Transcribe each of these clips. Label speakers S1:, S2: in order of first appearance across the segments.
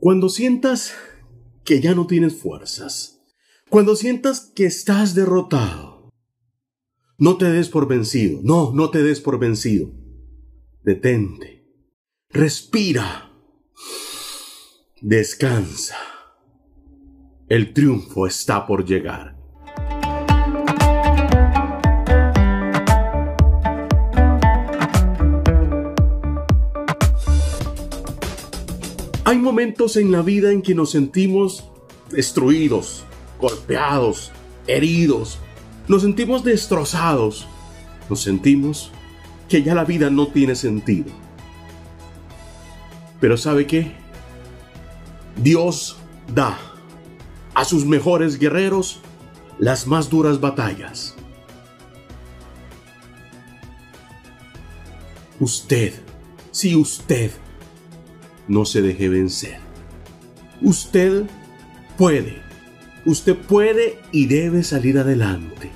S1: Cuando sientas que ya no tienes fuerzas, cuando sientas que estás derrotado, no te des por vencido, no, no te des por vencido. Detente, respira, descansa. El triunfo está por llegar. Hay momentos en la vida en que nos sentimos destruidos, golpeados, heridos, nos sentimos destrozados, nos sentimos que ya la vida no tiene sentido. Pero ¿sabe qué? Dios da a sus mejores guerreros las más duras batallas. Usted, si usted no se deje vencer. Usted puede, usted puede y debe salir adelante.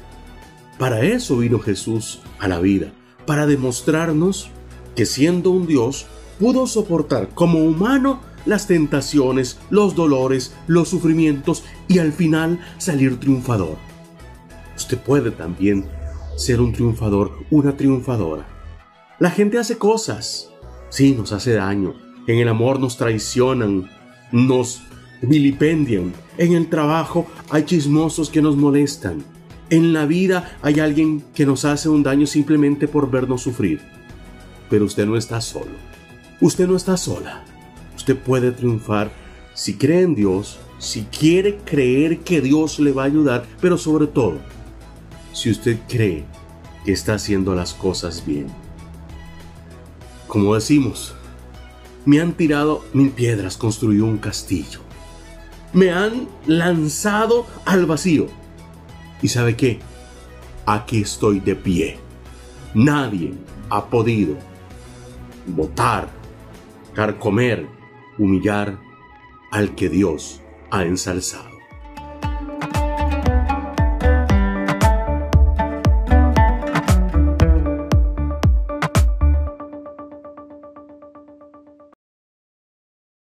S1: Para eso vino Jesús a la vida, para demostrarnos que siendo un Dios pudo soportar como humano las tentaciones, los dolores, los sufrimientos y al final salir triunfador. Usted puede también ser un triunfador, una triunfadora. La gente hace cosas, sí, nos hace daño, en el amor nos traicionan, nos vilipendian. En el trabajo hay chismosos que nos molestan. En la vida hay alguien que nos hace un daño simplemente por vernos sufrir. Pero usted no está solo. Usted no está sola. Usted puede triunfar si cree en Dios, si quiere creer que Dios le va a ayudar, pero sobre todo, si usted cree que está haciendo las cosas bien. Como decimos, me han tirado mil piedras, construyó un castillo. Me han lanzado al vacío. ¿Y sabe qué? Aquí estoy de pie. Nadie ha podido votar, carcomer, humillar al que Dios ha ensalzado.